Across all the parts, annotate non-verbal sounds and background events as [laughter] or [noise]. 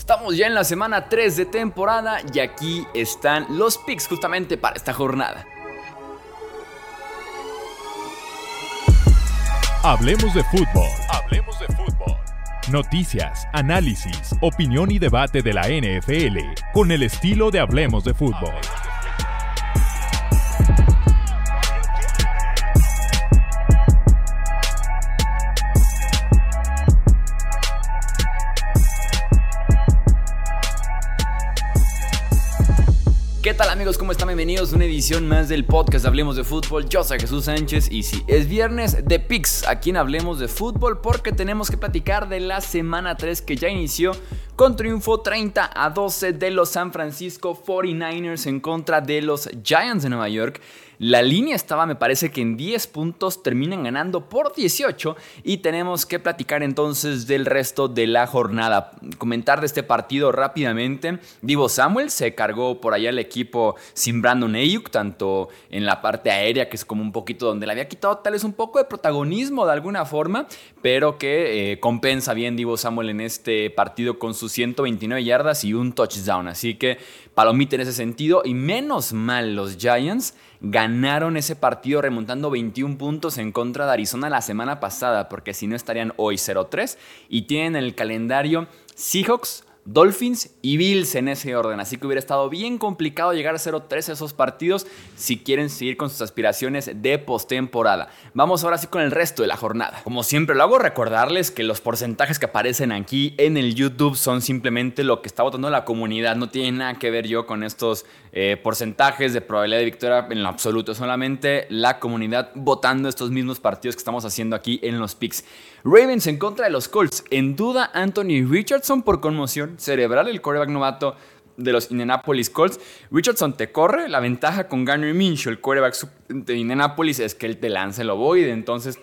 Estamos ya en la semana 3 de temporada y aquí están los picks justamente para esta jornada. Hablemos de fútbol. Hablemos de fútbol. Noticias, análisis, opinión y debate de la NFL con el estilo de Hablemos de fútbol. ¿Cómo están? Bienvenidos a una edición más del podcast Hablemos de Fútbol. Yo soy Jesús Sánchez y si es viernes de Pix, aquí en Hablemos de Fútbol porque tenemos que platicar de la semana 3 que ya inició con triunfo 30 a 12 de los San Francisco 49ers en contra de los Giants de Nueva York. La línea estaba, me parece que en 10 puntos terminan ganando por 18 y tenemos que platicar entonces del resto de la jornada. Comentar de este partido rápidamente. Divo Samuel se cargó por allá el equipo sin Brandon Ayuk, tanto en la parte aérea, que es como un poquito donde le había quitado tal vez un poco de protagonismo de alguna forma, pero que eh, compensa bien Divo Samuel en este partido con sus 129 yardas y un touchdown. Así que palomita en ese sentido. Y menos mal los Giants ganaron ese partido remontando 21 puntos en contra de Arizona la semana pasada, porque si no estarían hoy 0-3 y tienen el calendario Seahawks, Dolphins y Bills en ese orden. Así que hubiera estado bien complicado llegar a 0-3 esos partidos si quieren seguir con sus aspiraciones de postemporada. Vamos ahora sí con el resto de la jornada. Como siempre lo hago, recordarles que los porcentajes que aparecen aquí en el YouTube son simplemente lo que está votando la comunidad. No tiene nada que ver yo con estos eh, porcentajes de probabilidad de victoria en lo absoluto. Solamente la comunidad votando estos mismos partidos que estamos haciendo aquí en los picks. Ravens en contra de los Colts. En duda Anthony Richardson por conmoción cerebral, el coreback novato de los Indianapolis Colts. Richardson te corre, la ventaja con Garner Minshew, el coreback de Indianapolis, es que él te lanza el ovoide, entonces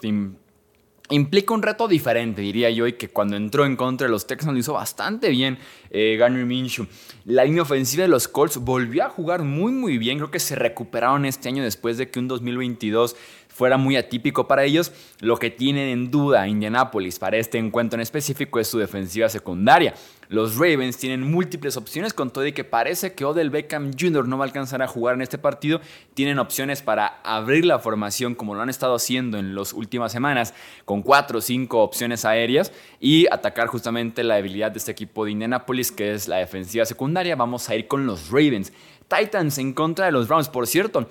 implica un reto diferente, diría yo, y que cuando entró en contra de los Texans lo hizo bastante bien eh, Garner Minshew. La línea ofensiva de los Colts volvió a jugar muy muy bien, creo que se recuperaron este año después de que un 2022 fuera muy atípico para ellos. Lo que tienen en duda Indianapolis para este encuentro en específico es su defensiva secundaria. Los Ravens tienen múltiples opciones con todo y que parece que Odell Beckham Jr. no va a alcanzar a jugar en este partido. Tienen opciones para abrir la formación como lo han estado haciendo en las últimas semanas con cuatro o cinco opciones aéreas y atacar justamente la debilidad de este equipo de Indianapolis que es la defensiva secundaria. Vamos a ir con los Ravens. Titans en contra de los Browns, por cierto.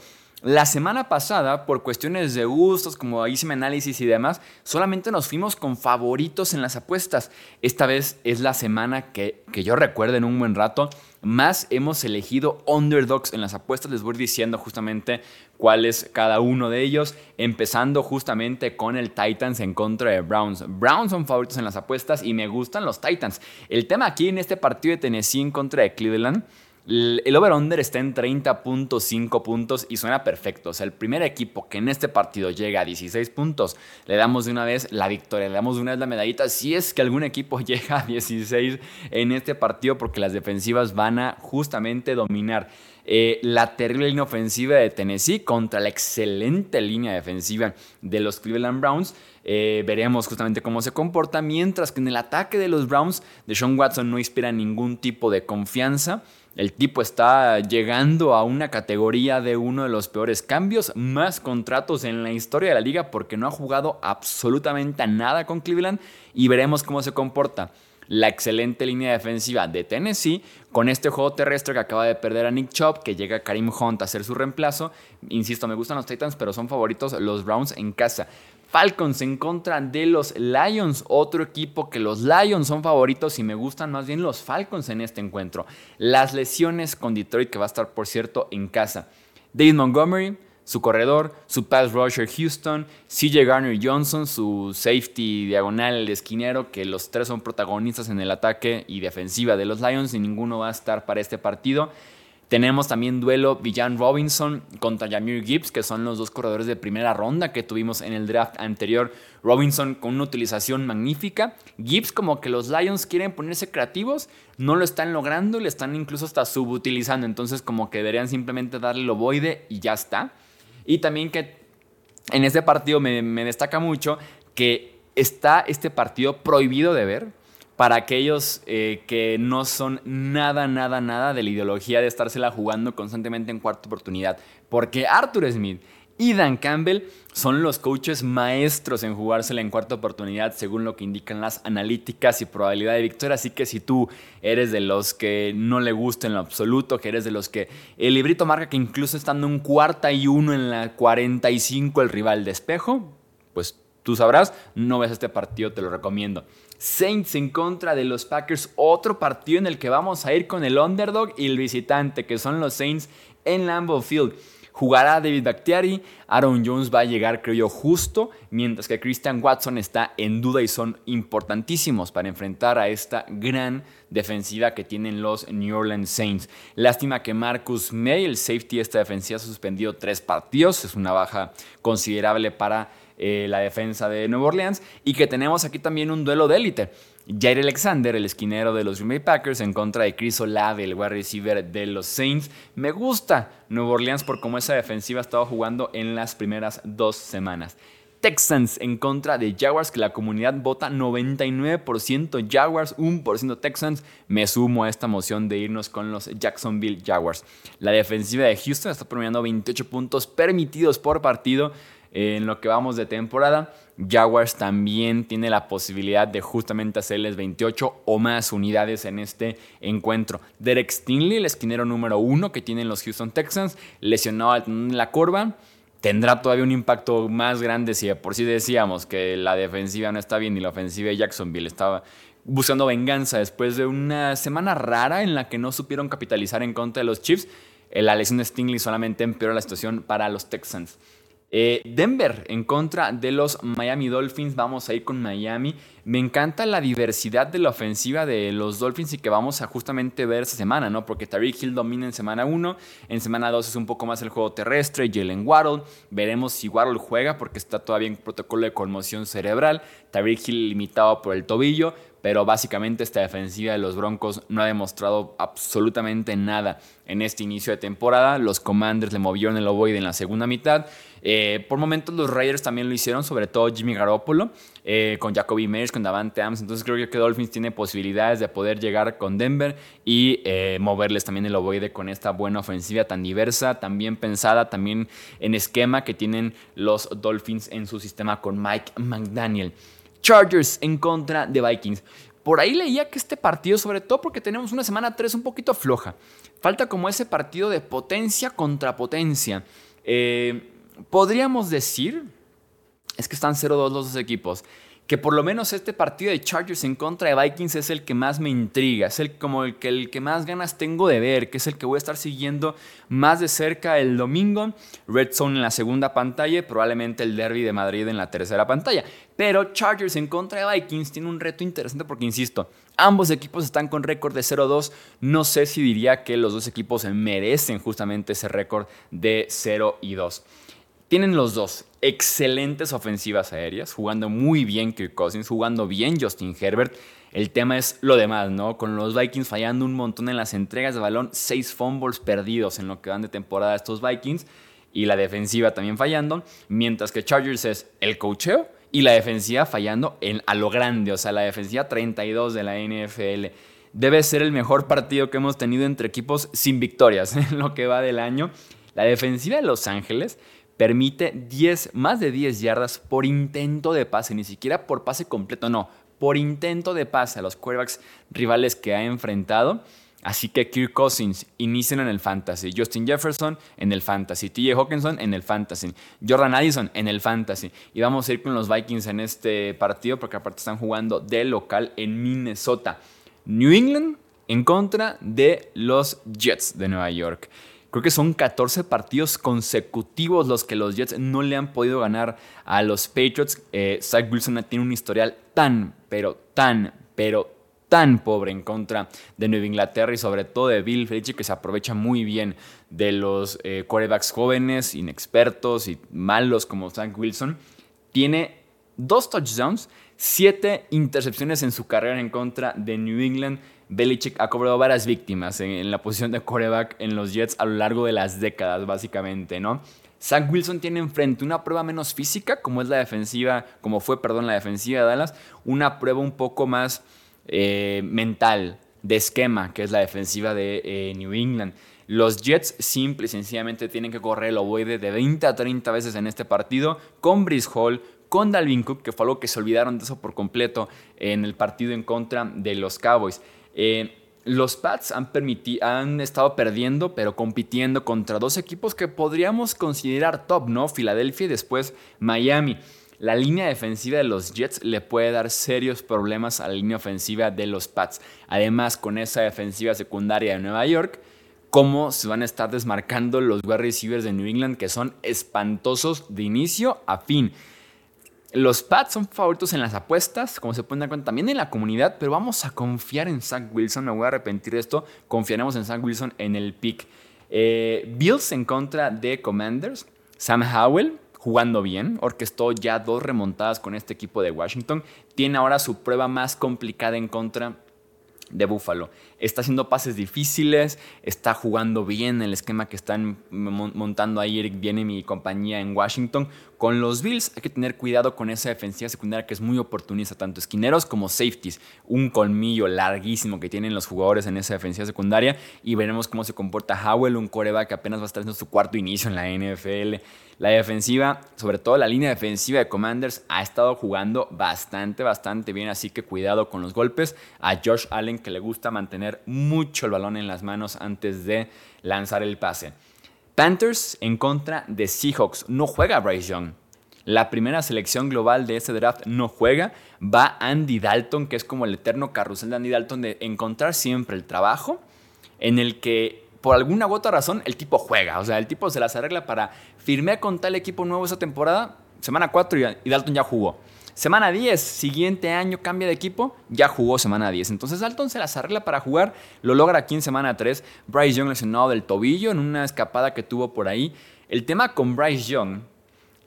La semana pasada, por cuestiones de gustos, como hice mi análisis y demás, solamente nos fuimos con favoritos en las apuestas. Esta vez es la semana que, que yo recuerdo en un buen rato, más hemos elegido underdogs en las apuestas. Les voy diciendo justamente cuál es cada uno de ellos, empezando justamente con el Titans en contra de Browns. Browns son favoritos en las apuestas y me gustan los Titans. El tema aquí en este partido de Tennessee en contra de Cleveland el over-under está en 30.5 puntos y suena perfecto. O sea, el primer equipo que en este partido llega a 16 puntos, le damos de una vez la victoria, le damos de una vez la medallita. Si es que algún equipo [laughs] llega a 16 en este partido, porque las defensivas van a justamente dominar. Eh, la terrible línea ofensiva de Tennessee contra la excelente línea defensiva de los Cleveland Browns. Eh, veremos justamente cómo se comporta, mientras que en el ataque de los Browns, de Sean Watson no inspira ningún tipo de confianza. El tipo está llegando a una categoría de uno de los peores cambios, más contratos en la historia de la liga porque no ha jugado absolutamente nada con Cleveland y veremos cómo se comporta la excelente línea defensiva de Tennessee con este juego terrestre que acaba de perder a Nick Chubb, que llega Karim Hunt a hacer su reemplazo. Insisto, me gustan los Titans, pero son favoritos los Browns en casa. Falcons en contra de los Lions, otro equipo que los Lions son favoritos y me gustan más bien los Falcons en este encuentro. Las lesiones con Detroit, que va a estar por cierto en casa. David Montgomery, su corredor, su pass rusher Houston, CJ Garner Johnson, su safety diagonal, esquinero, que los tres son protagonistas en el ataque y defensiva de los Lions y ninguno va a estar para este partido. Tenemos también duelo Villan Robinson contra Jamir Gibbs, que son los dos corredores de primera ronda que tuvimos en el draft anterior. Robinson con una utilización magnífica. Gibbs como que los Lions quieren ponerse creativos, no lo están logrando le están incluso hasta subutilizando. Entonces como que deberían simplemente darle el ovoide y ya está. Y también que en este partido me, destaca mucho que está este partido prohibido de ver para aquellos eh, que no son nada, nada, nada de la ideología de estársela jugando constantemente en cuarta oportunidad. Porque Arthur Smith y Dan Campbell son los coaches maestros en jugársela en cuarta oportunidad según lo que indican las analíticas y probabilidad de victoria. Así que si tú eres de los que no le gusta en lo absoluto, que eres de los que el librito marca que incluso estando en cuarta y uno en la 45 el rival de espejo, pues tú sabrás, no ves este partido, te lo recomiendo. Saints en contra de los Packers, otro partido en el que vamos a ir con el underdog y el visitante, que son los Saints en Lambeau Field. Jugará David Bakhtiari, Aaron Jones va a llegar creo yo justo, mientras que Christian Watson está en duda y son importantísimos para enfrentar a esta gran defensiva que tienen los New Orleans Saints. Lástima que Marcus May, el safety de esta defensiva, ha suspendido tres partidos, es una baja considerable para eh, la defensa de Nueva Orleans y que tenemos aquí también un duelo de élite. Jair Alexander, el esquinero de los Green Bay Packers, en contra de Chris Olave, el wide receiver de los Saints. Me gusta Nueva Orleans por cómo esa defensiva ha estado jugando en las primeras dos semanas. Texans en contra de Jaguars, que la comunidad vota 99% Jaguars, 1% Texans. Me sumo a esta moción de irnos con los Jacksonville Jaguars. La defensiva de Houston está promediando 28 puntos permitidos por partido en lo que vamos de temporada. Jaguars también tiene la posibilidad de justamente hacerles 28 o más unidades en este encuentro. Derek Stingley, el esquinero número uno que tienen los Houston Texans, lesionado en la curva. Tendrá todavía un impacto más grande si de por sí decíamos que la defensiva no está bien y la ofensiva de Jacksonville estaba buscando venganza después de una semana rara en la que no supieron capitalizar en contra de los Chiefs. La lesión de Stingley solamente empeoró la situación para los Texans. Eh, Denver en contra de los Miami Dolphins. Vamos a ir con Miami. Me encanta la diversidad de la ofensiva de los Dolphins y que vamos a justamente ver esta semana, ¿no? Porque Tariq Hill domina en semana 1, en semana 2 es un poco más el juego terrestre, Jalen Waddle. Veremos si Waddle juega porque está todavía en protocolo de conmoción cerebral. Tariq Hill limitado por el tobillo pero básicamente esta defensiva de los Broncos no ha demostrado absolutamente nada en este inicio de temporada. Los Commanders le movieron el ovoide en la segunda mitad. Eh, por momentos los Raiders también lo hicieron, sobre todo Jimmy Garoppolo, eh, con Jacoby Meyers, con Davante Adams. Entonces creo que Dolphins tiene posibilidades de poder llegar con Denver y eh, moverles también el ovoide con esta buena ofensiva tan diversa, tan bien pensada, también en esquema que tienen los Dolphins en su sistema con Mike McDaniel. Chargers en contra de Vikings. Por ahí leía que este partido, sobre todo porque tenemos una semana 3 un poquito floja, falta como ese partido de potencia contra potencia. Eh, podríamos decir, es que están 0-2 los dos equipos, que por lo menos este partido de Chargers en contra de Vikings es el que más me intriga, es el como el que, el que más ganas tengo de ver, que es el que voy a estar siguiendo más de cerca el domingo. Red Zone en la segunda pantalla y probablemente el Derby de Madrid en la tercera pantalla. Pero Chargers en contra de Vikings tiene un reto interesante porque, insisto, ambos equipos están con récord de 0-2. No sé si diría que los dos equipos merecen justamente ese récord de 0 y 2. Tienen los dos excelentes ofensivas aéreas, jugando muy bien Kirk Cousins, jugando bien Justin Herbert. El tema es lo demás, ¿no? Con los Vikings fallando un montón en las entregas de balón, seis fumbles perdidos en lo que van de temporada estos Vikings y la defensiva también fallando, mientras que Chargers es el cocheo y la defensiva fallando a lo grande, o sea, la defensiva 32 de la NFL. Debe ser el mejor partido que hemos tenido entre equipos sin victorias [laughs] en lo que va del año. La defensiva de Los Ángeles permite 10, más de 10 yardas por intento de pase, ni siquiera por pase completo, no, por intento de pase a los quarterbacks rivales que ha enfrentado. Así que Kirk Cousins inician en el fantasy, Justin Jefferson en el fantasy, TJ Hawkinson en el fantasy, Jordan Addison en el fantasy. Y vamos a ir con los Vikings en este partido porque aparte están jugando de local en Minnesota. New England en contra de los Jets de Nueva York. Creo que son 14 partidos consecutivos los que los Jets no le han podido ganar a los Patriots. Eh, Zach Wilson tiene un historial tan, pero tan, pero tan pobre en contra de Nueva Inglaterra y sobre todo de Bill Belichick que se aprovecha muy bien de los eh, quarterbacks jóvenes, inexpertos y malos como Zach Wilson. Tiene dos touchdowns, siete intercepciones en su carrera en contra de New England. Belichick ha cobrado varias víctimas en, la posición de quarterback en los Jets a lo largo de las décadas, básicamente, ¿no? Zach Wilson tiene enfrente una prueba menos física, como es la defensiva, como fue, perdón, la defensiva de Dallas, una prueba un poco más eh, mental, de esquema, que es la defensiva de eh, New England. Los Jets simple y sencillamente tienen que correr el ovoide de 20 a 30 veces en este partido con Brice Hall, con Dalvin Cook, que fue algo que se olvidaron de eso por completo en el partido en contra de los Cowboys. Eh, los Pats han, han estado perdiendo, pero compitiendo contra dos equipos que podríamos considerar top, ¿no? Filadelfia y después Miami. La línea defensiva de los Jets le puede dar serios problemas a la línea ofensiva de los Pats. Además, con esa defensiva secundaria de Nueva York, cómo se van a estar desmarcando los wide receivers de New England, que son espantosos de inicio a fin. Los Pats son favoritos en las apuestas, como se pueden dar cuenta, también en la comunidad, pero vamos a confiar en Zach Wilson. Me voy a arrepentir de esto. Confiaremos en Zach Wilson en el pick. Eh, Bills en contra de Commanders. Sam Howell jugando bien, orquestó ya dos remontadas con este equipo de Washington. Tiene ahora su prueba más complicada en contra de Buffalo. Está haciendo pases difíciles, está jugando bien el esquema que están montando ahí Eric Bienem y compañía en Washington. Con los Bills hay que tener cuidado con esa defensiva secundaria que es muy oportunista, tanto esquineros como safeties. Un colmillo larguísimo que tienen los jugadores en esa defensiva secundaria y veremos cómo se comporta Howell, un coreback que apenas va a estar haciendo su cuarto inicio en la NFL. La defensiva, sobre todo la línea defensiva de Commanders, ha estado jugando bastante, bastante bien, así que cuidado con los golpes. A Josh Allen que le gusta mantener mucho el balón en las manos antes de lanzar el pase. Panthers en contra de Seahawks. No juega Bryce Young. La primera selección global de ese draft no juega. Va Andy Dalton, que es como el eterno carrusel de Andy Dalton de encontrar siempre el trabajo en el que por alguna u otra razón, el tipo juega. O sea, el tipo se las arregla para firmé con tal equipo nuevo esa temporada, semana 4 y Dalton ya jugó. Semana 10, siguiente año cambia de equipo, ya jugó semana 10. Entonces Dalton se las arregla para jugar, lo logra aquí en semana 3. Bryce Young lesionado del tobillo en una escapada que tuvo por ahí. El tema con Bryce Young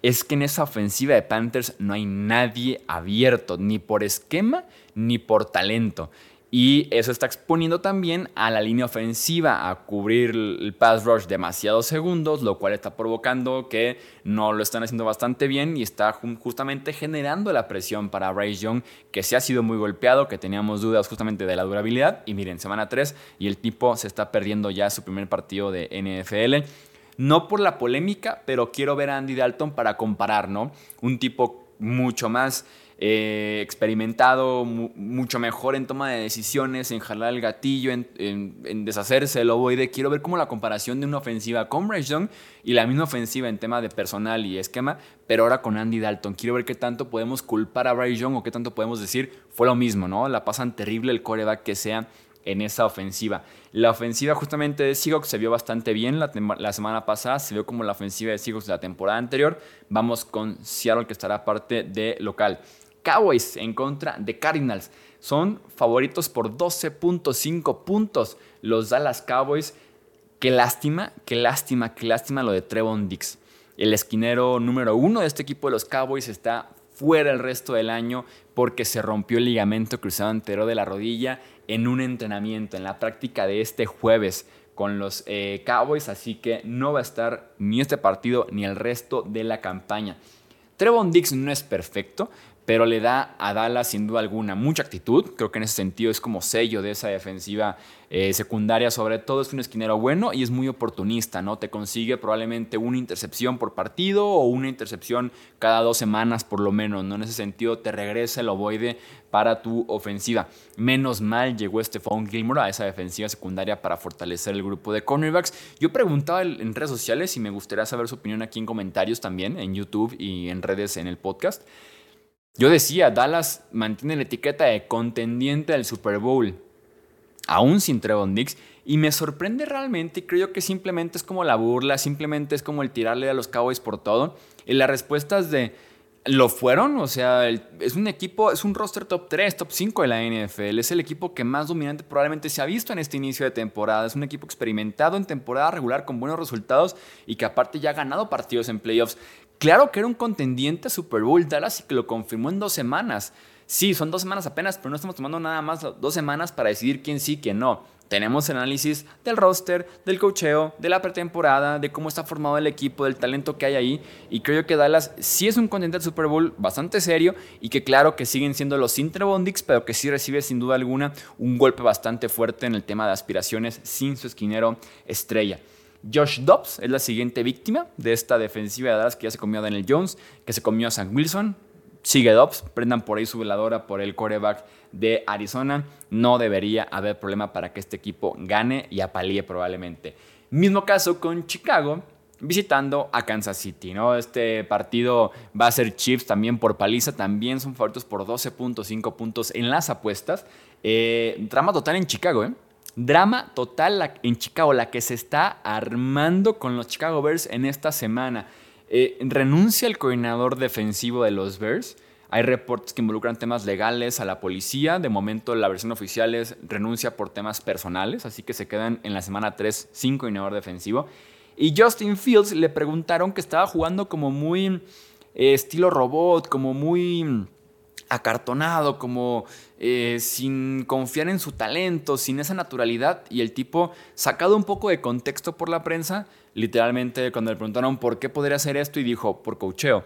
es que en esa ofensiva de Panthers no hay nadie abierto, ni por esquema ni por talento. Y eso está exponiendo también a la línea ofensiva a cubrir el pass rush demasiados segundos, lo cual está provocando que no lo están haciendo bastante bien y está justamente generando la presión para Bryce Young, que se ha sido muy golpeado, que teníamos dudas justamente de la durabilidad. Y miren, semana 3 y el tipo se está perdiendo ya su primer partido de NFL. No por la polémica, pero quiero ver a Andy Dalton para comparar, ¿no? Un tipo mucho más eh, experimentado, mucho mejor en toma de decisiones, en jalar el gatillo, en, deshacerse del ovoide. Quiero ver cómo la comparación de una ofensiva con Bryce Young y la misma ofensiva en tema de personal y esquema, pero ahora con Andy Dalton. Quiero ver qué tanto podemos culpar a Bryce Young o qué tanto podemos decir fue lo mismo, ¿no? La pasan terrible el coreback que sea en esa ofensiva. La ofensiva justamente de Seahawks se vio bastante bien la, la, semana pasada, se vio como la ofensiva de Seahawks de la temporada anterior. Vamos con Seattle que estará parte de local. Cowboys en contra de Cardinals. Son favoritos por 12.5 puntos los Dallas Cowboys. Qué lástima, qué lástima, qué lástima lo de Trevon Dix. El esquinero número uno de este equipo de los Cowboys está fuera el resto del año porque se rompió el ligamento cruzado entero de la rodilla en un entrenamiento, en la práctica de este jueves con los eh, Cowboys, así que no va a estar ni este partido ni el resto de la campaña. Trevon Dix no es perfecto, pero le da a Dallas sin duda alguna mucha actitud. Creo que en ese sentido es como sello de esa defensiva eh, secundaria. Sobre todo es un esquinero bueno y es muy oportunista, ¿no? Te consigue probablemente una intercepción por partido o una intercepción cada dos semanas por lo menos, ¿no? En ese sentido te regresa el ovoide para tu ofensiva. Menos mal llegó Stephon Gilmore a esa defensiva secundaria para fortalecer el grupo de cornerbacks. Yo preguntaba en redes sociales y me gustaría saber su opinión aquí en comentarios también, en YouTube y en redes en el podcast. Yo decía, Dallas mantiene la etiqueta de contendiente del Super Bowl, aún sin Trevon Dix, y me sorprende realmente, creo que simplemente es como la burla, simplemente es como el tirarle a los Cowboys por todo. Y las respuestas de, lo fueron, o sea, es un equipo, es un roster top 3, top 5 de la NFL, es el equipo que más dominante probablemente se ha visto en este inicio de temporada, es un equipo experimentado en temporada regular con buenos resultados y que aparte ya ha ganado partidos en playoffs. Claro que era un contendiente Super Bowl Dallas y que lo confirmó en dos semanas. Sí, son dos semanas apenas, pero no estamos tomando nada más dos semanas para decidir quién sí, quién no. tenemos el análisis del roster, del cocheo, de la pretemporada, de cómo está formado el equipo, del talento que hay ahí. Y creo que Dallas sí es un contendiente Super Bowl bastante serio y que claro que siguen siendo los Interbondix, pero que sí recibe sin duda alguna un golpe bastante fuerte en el tema de aspiraciones sin su esquinero estrella. Josh Dobbs es la siguiente víctima de esta defensiva de Dallas que ya se comió a Daniel Jones, que se comió a Sam Wilson. Sigue Dobbs, prendan por ahí su veladora por el coreback de Arizona. No debería haber problema para que este equipo gane y apalíe probablemente. Mismo caso con Chicago visitando a Kansas City, ¿no? Este partido va a ser Chiefs también por paliza, también son favoritos por 12.5 puntos en las apuestas. Eh, drama total en Chicago, ¿eh? Drama total en Chicago, la que se está armando con los Chicago Bears en esta semana. Eh, renuncia el coordinador defensivo de los Bears. Hay reportes que involucran temas legales a la policía. De momento la versión oficial es renuncia por temas personales, así que se quedan en la semana 3 sin coordinador defensivo. Y Justin Fields le preguntaron que estaba jugando como muy eh, estilo robot, como muy acartonado, como eh, sin confiar en su talento, sin esa naturalidad. Y el tipo, sacado un poco de contexto por la prensa, literalmente cuando le preguntaron por qué podría hacer esto, y dijo, por cocheo.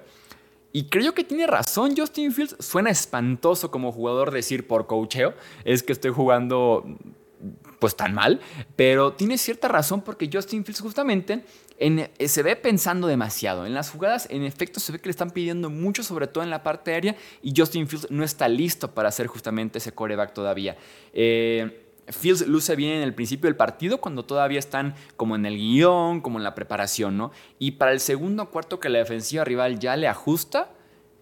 Y creo que tiene razón Justin Fields. Suena espantoso como jugador decir por cocheo. Es que estoy jugando pues tan mal. Pero tiene cierta razón porque Justin Fields justamente en, eh, se ve pensando demasiado. En las jugadas, en efecto, se ve que le están pidiendo mucho, sobre todo en la parte aérea. Y Justin Fields no está listo para hacer justamente ese coreback todavía. Eh, Fields luce bien en el principio del partido cuando todavía están como en el guion, como en la preparación, ¿no? Y para el segundo cuarto que la defensiva rival ya le ajusta,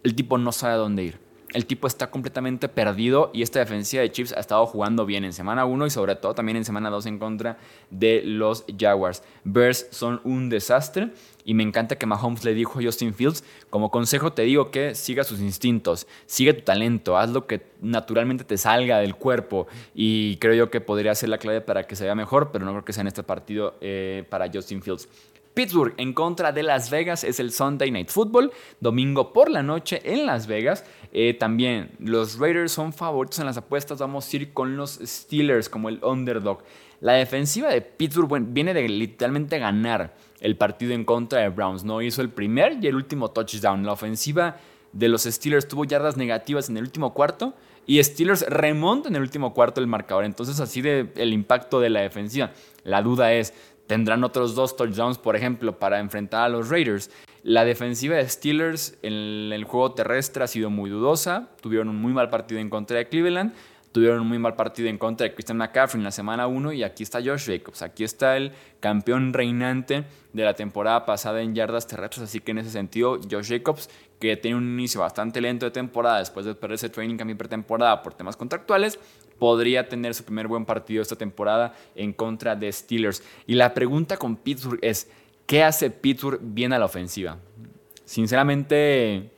el tipo no sabe a dónde ir. El tipo está completamente perdido y esta defensiva de Chiefs ha estado jugando bien en semana 1 y sobre todo también en semana 2 en contra de los Jaguars. Bears son un desastre y me encanta que Mahomes le dijo a Justin Fields, como consejo te digo que siga sus instintos, sigue tu talento, haz lo que naturalmente te salga del cuerpo y creo yo que podría ser la clave para que se vea mejor, pero no creo que sea en este partido eh, para Justin Fields. Pittsburgh en contra de Las Vegas es el Sunday Night Football, domingo por la noche en Las Vegas. Eh, también los Raiders son favoritos en las apuestas, vamos a ir con los Steelers como el underdog. La defensiva de Pittsburgh viene de literalmente ganar el partido en contra de Browns, ¿no? Hizo el primer y el último touchdown. La ofensiva de los Steelers tuvo yardas negativas en el último cuarto y Steelers remonta en el último cuarto el marcador. Entonces así de el impacto de la defensiva. La duda es, tendrán otros dos touchdowns, por ejemplo, para enfrentar a los Raiders. La defensiva de Steelers en el juego terrestre ha sido muy dudosa. Tuvieron un muy mal partido en contra de Cleveland. Tuvieron un muy mal partido en contra de Christian McCaffrey en la semana 1 y aquí está Josh Jacobs. Aquí está el campeón reinante de la temporada pasada en yardas terrestres. Así que en ese sentido, Josh Jacobs, que tiene un inicio bastante lento de temporada después de perder ese training camp pretemporada por temas contractuales, podría tener su primer buen partido esta temporada en contra de Steelers. Y la pregunta con Pittsburgh es, ¿qué hace Pittsburgh bien a la ofensiva? Sinceramente,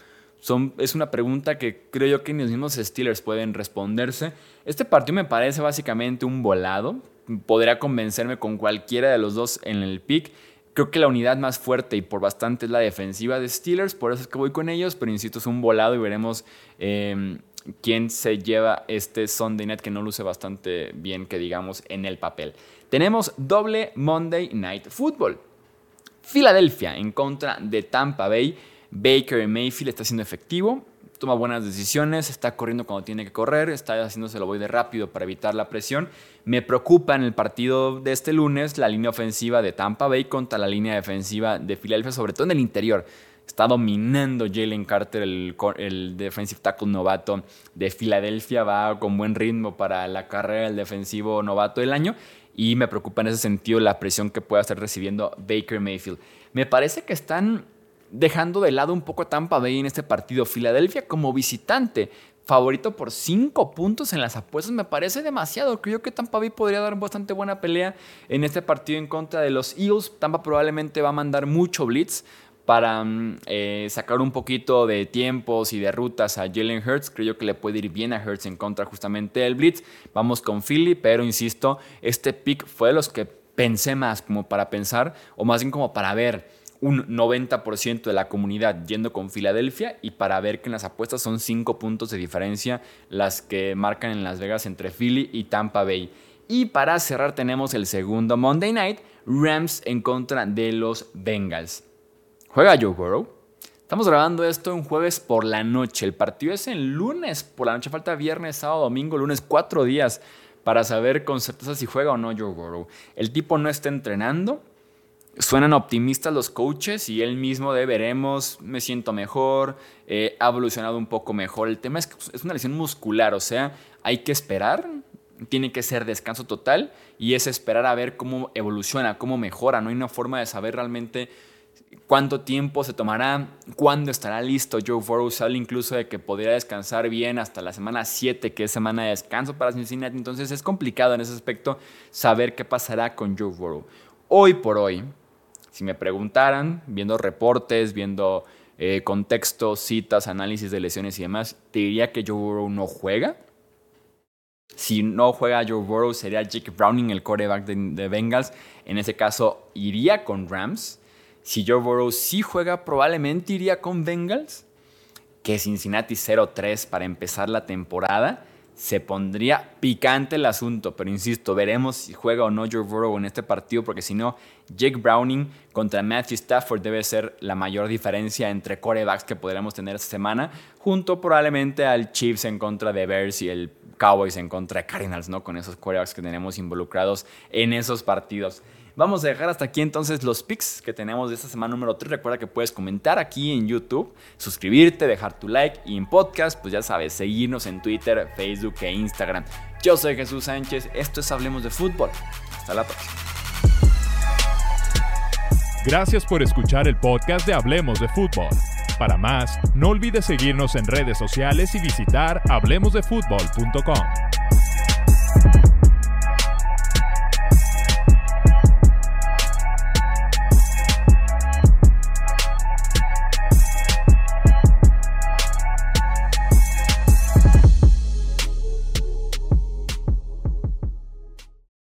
es una pregunta que creo yo que ni los mismos Steelers pueden responderse. Este partido me parece básicamente un volado. Podría convencerme con cualquiera de los dos en el pick. Creo que la unidad más fuerte y por bastante es la defensiva de Steelers, por eso es que voy con ellos, pero insisto, es un volado y veremos eh, quién se lleva este Sunday Night que no luce bastante bien, que digamos, en el papel. Tenemos doble Monday Night Football. Filadelfia en contra de Tampa Bay. Baker Mayfield está siendo efectivo, toma buenas decisiones, está corriendo cuando tiene que correr, está haciéndose lo voy de rápido para evitar la presión. Me preocupa en el partido de este lunes la línea ofensiva de Tampa Bay contra la línea defensiva de Filadelfia, sobre todo en el interior. Está dominando Jalen Carter, el, el, defensive tackle novato de Filadelfia. Va con buen ritmo para la carrera del defensivo novato del año. Y me preocupa en ese sentido la presión que pueda estar recibiendo Baker Mayfield. Me parece que están dejando de lado un poco a Tampa Bay en este partido. Filadelfia como visitante, favorito por 5 puntos en las apuestas, me parece demasiado. Creo que Tampa Bay podría dar bastante buena pelea en este partido en contra de los Eagles. Tampa probablemente va a mandar mucho blitz para mm, eh, sacar un poquito de tiempos y de rutas a Jalen Hurts. Creo que le puede ir bien a Hurts en contra justamente del Blitz. Vamos con Philly, pero insisto, este pick fue de los que pensé más como para pensar, o más bien como para ver un 90% de la comunidad yendo con Filadelfia y para ver que en las apuestas son 5 puntos de diferencia las que marcan en Las Vegas entre Philly y Tampa Bay. Y para cerrar tenemos el segundo Monday Night, Rams en contra de los Bengals. Juega Joe Burrow. Estamos grabando esto un jueves por la noche. El partido es el lunes por la noche. Falta viernes, sábado, domingo, lunes, cuatro días para saber con certeza si juega o no Joe Burrow. El tipo no está entrenando. Suenan optimistas los coaches y él mismo de veremos, me siento mejor, eh, ha evolucionado un poco mejor. El tema es que es una lesión muscular, o sea, hay que esperar, tiene que ser descanso total y es esperar a ver cómo evoluciona, cómo mejora. No hay una forma de saber realmente cuánto tiempo se tomará, cuándo estará listo. Joe Burrow se habla incluso de que podría descansar bien hasta la semana 7, que es semana de descanso para Cincinnati. Entonces es complicado en ese aspecto saber qué pasará con Joe Burrow. Hoy por hoy, si me preguntaran, viendo reportes, viendo eh, contextos, citas, análisis de lesiones y demás, te diría que Joe Burrow no juega. Si no juega Joe Burrow, sería Jake Browning, el quarterback de, de Bengals. En ese caso, iría con Rams. Si Joe Burrow sí juega, probablemente iría con Bengals. Que Cincinnati 0-3 para empezar la temporada. Se pondría picante el asunto, pero insisto, veremos si juega o no Joe Burrow en este partido, porque si no, Jake Browning contra Matthew Stafford debe ser la mayor diferencia entre corebacks que podríamos tener esta semana, junto probablemente al Chiefs en contra de Bears y el Cowboys en contra de Cardinals, ¿no? Con esos corebacks que tenemos involucrados en esos partidos. Vamos a dejar hasta aquí entonces los picks que tenemos de esta semana número 3. Recuerda que puedes comentar aquí en YouTube, suscribirte, dejar tu like y en podcast, pues ya sabes, seguirnos en Twitter, Facebook e Instagram. Yo soy Jesús Sánchez, esto es Hablemos de Fútbol. Hasta la próxima. Gracias por escuchar el podcast de Hablemos de Fútbol. Para más, no olvides seguirnos en redes sociales y visitar hablemosdefutbol.com.